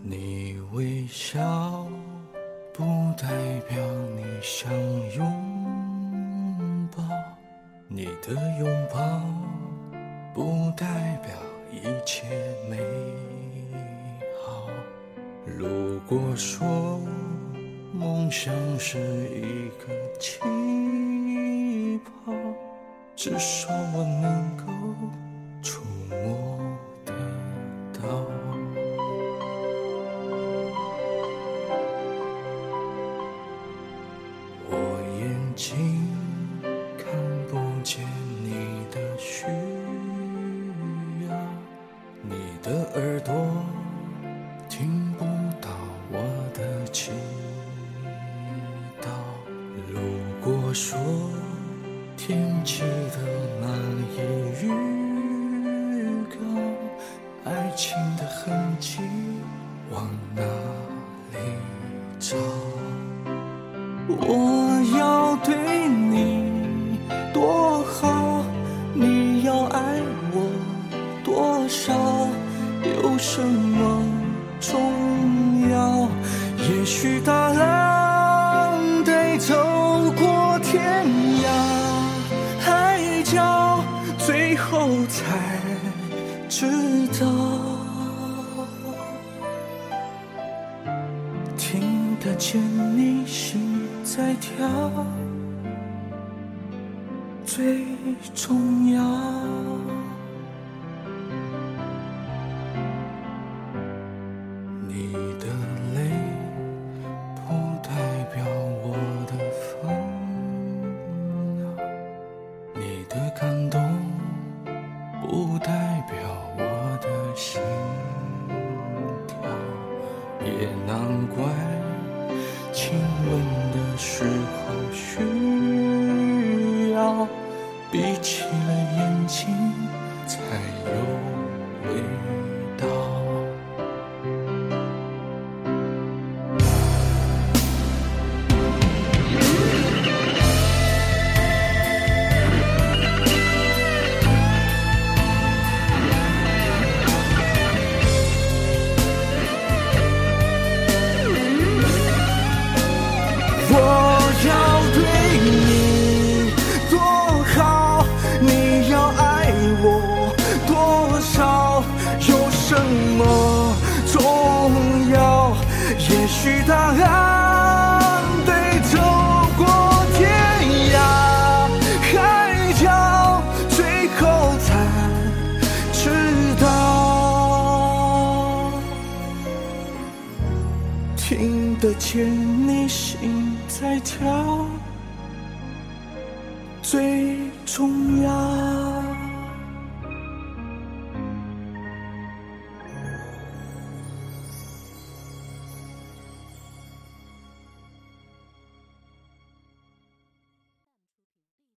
你微笑不代表你想拥抱，你的拥抱不代表一切。如果说梦想是一个气泡，至少我能够触摸得到。我眼睛我说天气的难以预告，爱情的痕迹往哪里找？我要对你多好，你要爱我多少，有什么重要？也许答案才知道。听得见你心在跳，最重要。代表我的心跳。也难怪，亲吻的时候需要闭起了眼睛才有味听得见你心在跳，最重要。